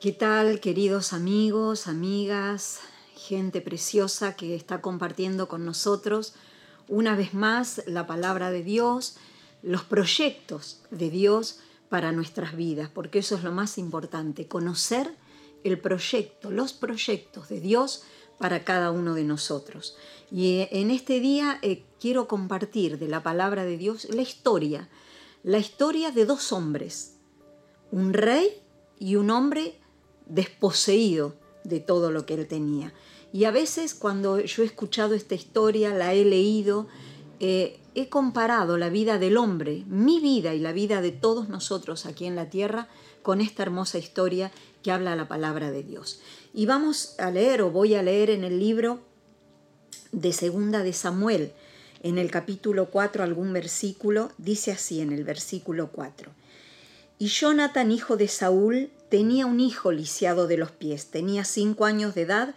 ¿Qué tal, queridos amigos, amigas, gente preciosa que está compartiendo con nosotros una vez más la palabra de Dios, los proyectos de Dios para nuestras vidas, porque eso es lo más importante, conocer el proyecto, los proyectos de Dios para cada uno de nosotros. Y eh, en este día eh, quiero compartir de la palabra de Dios la historia, la historia de dos hombres, un rey y un hombre desposeído de todo lo que él tenía. Y a veces cuando yo he escuchado esta historia, la he leído, eh, he comparado la vida del hombre, mi vida y la vida de todos nosotros aquí en la tierra, con esta hermosa historia que habla la palabra de Dios. Y vamos a leer, o voy a leer en el libro de Segunda de Samuel, en el capítulo 4, algún versículo, dice así en el versículo 4. Y Jonathan, hijo de Saúl, tenía un hijo lisiado de los pies, tenía cinco años de edad,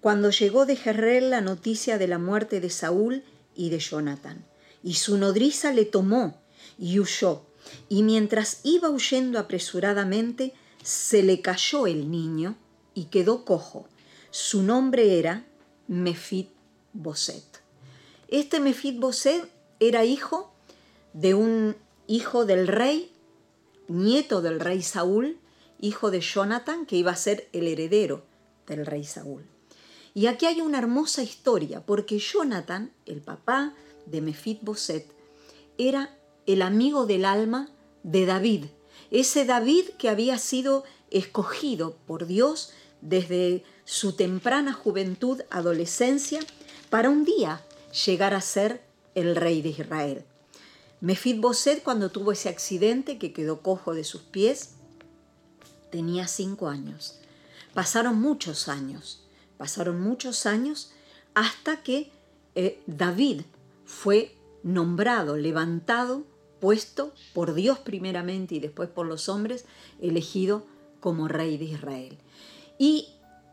cuando llegó de Jerrel la noticia de la muerte de Saúl y de Jonathan. Y su nodriza le tomó y huyó, y mientras iba huyendo apresuradamente, se le cayó el niño y quedó cojo. Su nombre era Mefit Boset. Este Mefit Boset era hijo de un hijo del rey, nieto del rey Saúl, hijo de Jonathan, que iba a ser el heredero del rey Saúl. Y aquí hay una hermosa historia, porque Jonathan, el papá de Mefit Boset, era el amigo del alma de David, ese David que había sido escogido por Dios desde su temprana juventud, adolescencia, para un día llegar a ser el rey de Israel. Boset cuando tuvo ese accidente que quedó cojo de sus pies, tenía cinco años. Pasaron muchos años, pasaron muchos años hasta que eh, David fue nombrado, levantado, puesto por Dios primeramente y después por los hombres, elegido como rey de Israel. Y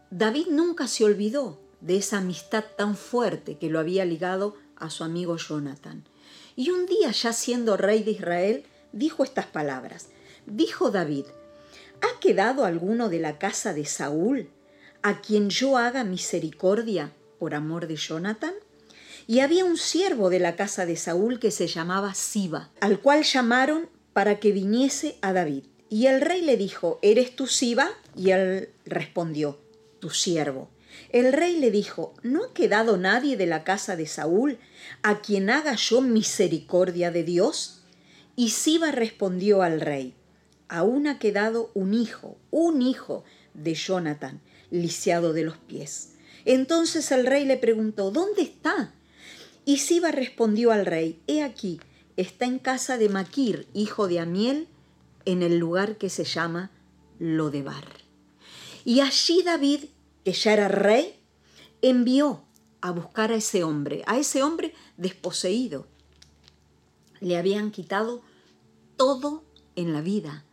David nunca se olvidó de esa amistad tan fuerte que lo había ligado a su amigo Jonathan. Y un día, ya siendo rey de Israel, dijo estas palabras. Dijo David, ¿ha quedado alguno de la casa de Saúl a quien yo haga misericordia por amor de Jonathan? Y había un siervo de la casa de Saúl que se llamaba Siba, al cual llamaron para que viniese a David. Y el rey le dijo, ¿eres tú Siba? Y él respondió, tu siervo. El rey le dijo, ¿no ha quedado nadie de la casa de Saúl a quien haga yo misericordia de Dios? Y Siba respondió al rey, aún ha quedado un hijo, un hijo de Jonathan, lisiado de los pies. Entonces el rey le preguntó, ¿dónde está? Y Siba respondió al rey, he aquí, está en casa de Maquir, hijo de Amiel, en el lugar que se llama Lodebar. Y allí David, que ya era rey, envió a buscar a ese hombre, a ese hombre desposeído. Le habían quitado todo en la vida,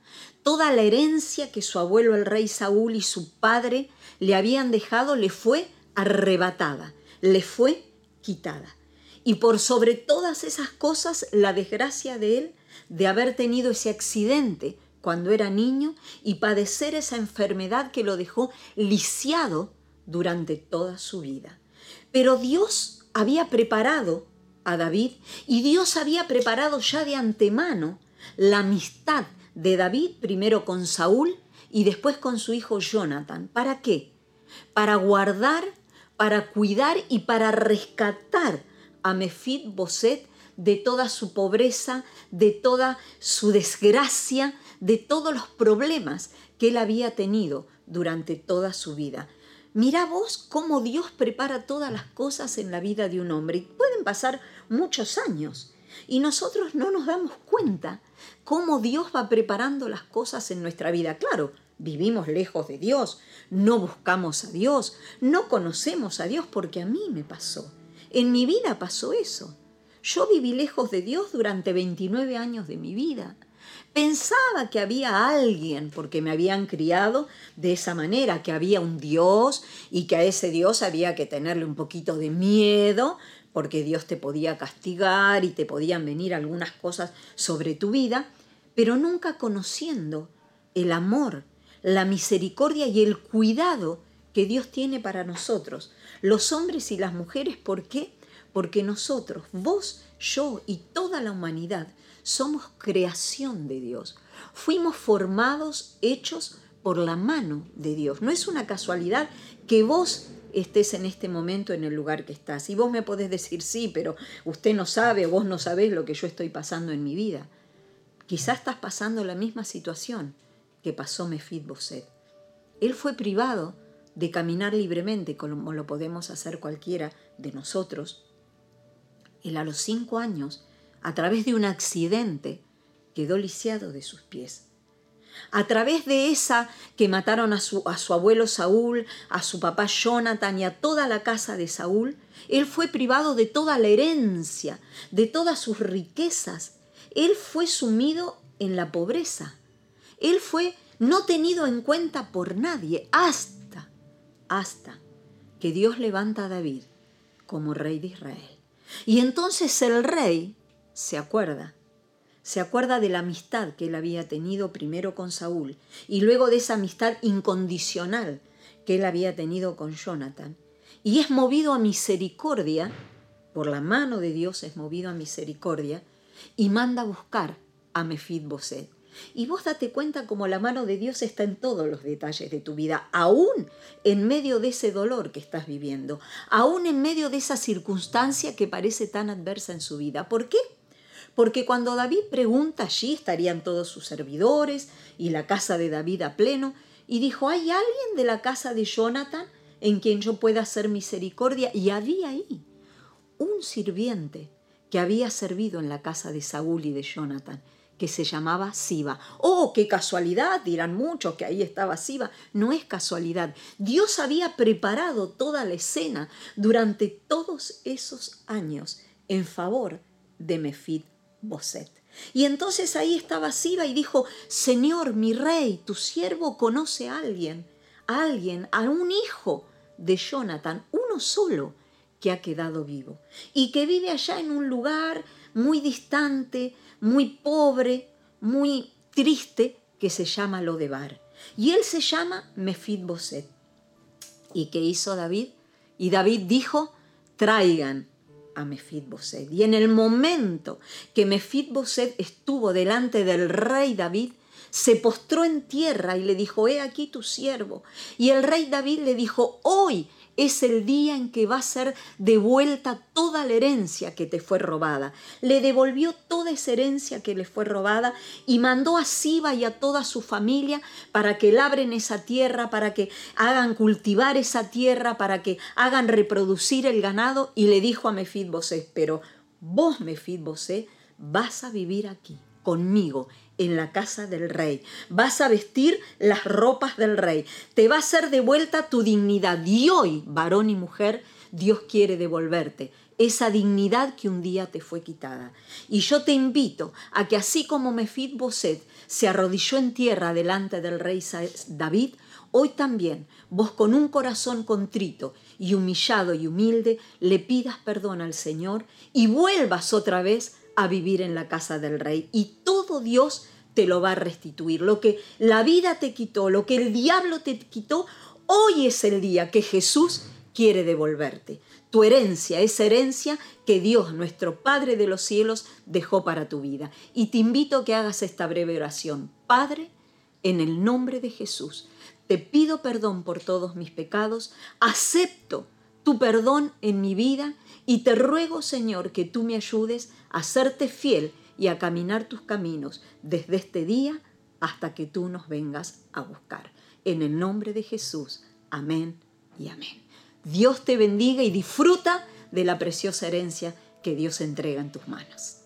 toda la herencia que su abuelo el rey Saúl y su padre le habían dejado le fue arrebatada, le fue quitada y por sobre todas esas cosas la desgracia de él de haber tenido ese accidente cuando era niño y padecer esa enfermedad que lo dejó lisiado durante toda su vida. Pero Dios había preparado a David y Dios había preparado ya de antemano la amistad de David primero con Saúl y después con su hijo Jonathan. ¿Para qué? Para guardar, para cuidar y para rescatar a Mefit Boset de toda su pobreza, de toda su desgracia, de todos los problemas que él había tenido durante toda su vida. Mira vos cómo Dios prepara todas las cosas en la vida de un hombre. Y pueden pasar muchos años y nosotros no nos damos cuenta cómo Dios va preparando las cosas en nuestra vida. Claro, vivimos lejos de Dios, no buscamos a Dios, no conocemos a Dios porque a mí me pasó. En mi vida pasó eso. Yo viví lejos de Dios durante 29 años de mi vida. Pensaba que había alguien, porque me habían criado de esa manera, que había un Dios y que a ese Dios había que tenerle un poquito de miedo, porque Dios te podía castigar y te podían venir algunas cosas sobre tu vida, pero nunca conociendo el amor, la misericordia y el cuidado que Dios tiene para nosotros, los hombres y las mujeres. ¿Por qué? Porque nosotros, vos, yo y toda la humanidad, somos creación de Dios. Fuimos formados, hechos por la mano de Dios. No es una casualidad que vos estés en este momento en el lugar que estás. Y vos me podés decir, sí, pero usted no sabe, vos no sabés lo que yo estoy pasando en mi vida. Quizás estás pasando la misma situación que pasó Boset. Él fue privado de caminar libremente, como lo podemos hacer cualquiera de nosotros. Él a los cinco años, a través de un accidente, quedó lisiado de sus pies. A través de esa que mataron a su, a su abuelo Saúl, a su papá Jonathan y a toda la casa de Saúl, él fue privado de toda la herencia, de todas sus riquezas. Él fue sumido en la pobreza. Él fue no tenido en cuenta por nadie hasta, hasta que Dios levanta a David como rey de Israel. Y entonces el rey se acuerda se acuerda de la amistad que él había tenido primero con Saúl y luego de esa amistad incondicional que él había tenido con Jonathan. Y es movido a misericordia, por la mano de Dios es movido a misericordia, y manda a buscar a Mefid-Boset. Y vos date cuenta como la mano de Dios está en todos los detalles de tu vida, aún en medio de ese dolor que estás viviendo, aún en medio de esa circunstancia que parece tan adversa en su vida. ¿Por qué? Porque cuando David pregunta allí estarían todos sus servidores y la casa de David a pleno, y dijo, ¿hay alguien de la casa de Jonathan en quien yo pueda hacer misericordia? Y había ahí un sirviente que había servido en la casa de Saúl y de Jonathan, que se llamaba Siba. Oh, qué casualidad, dirán muchos que ahí estaba Siba. No es casualidad. Dios había preparado toda la escena durante todos esos años en favor de Mefid Boset. Y entonces ahí estaba Siba y dijo, Señor, mi rey, tu siervo conoce a alguien, a alguien, a un hijo de Jonathan, uno solo, que ha quedado vivo y que vive allá en un lugar muy distante, muy pobre, muy triste, que se llama Lodebar. Y él se llama Boset. ¿Y qué hizo David? Y David dijo, traigan a Mefidboset. Y en el momento que Mefidboset estuvo delante del rey David, se postró en tierra y le dijo, he aquí tu siervo. Y el rey David le dijo, hoy es el día en que va a ser devuelta toda la herencia que te fue robada. Le devolvió toda esa herencia que le fue robada y mandó a Siba y a toda su familia para que labren esa tierra, para que hagan cultivar esa tierra, para que hagan reproducir el ganado y le dijo a Mefidbosé, pero vos Mefidbosé vas a vivir aquí conmigo en la casa del rey. Vas a vestir las ropas del rey. Te va a ser devuelta tu dignidad. Y hoy, varón y mujer, Dios quiere devolverte esa dignidad que un día te fue quitada. Y yo te invito a que así como Boset se arrodilló en tierra delante del rey David, hoy también vos con un corazón contrito y humillado y humilde le pidas perdón al Señor y vuelvas otra vez a vivir en la casa del rey. Y todo Dios te lo va a restituir. Lo que la vida te quitó, lo que el diablo te quitó, hoy es el día que Jesús quiere devolverte. Tu herencia, esa herencia que Dios, nuestro Padre de los cielos, dejó para tu vida. Y te invito a que hagas esta breve oración. Padre, en el nombre de Jesús, te pido perdón por todos mis pecados, acepto tu perdón en mi vida y te ruego, Señor, que tú me ayudes a serte fiel y a caminar tus caminos desde este día hasta que tú nos vengas a buscar. En el nombre de Jesús. Amén y amén. Dios te bendiga y disfruta de la preciosa herencia que Dios entrega en tus manos.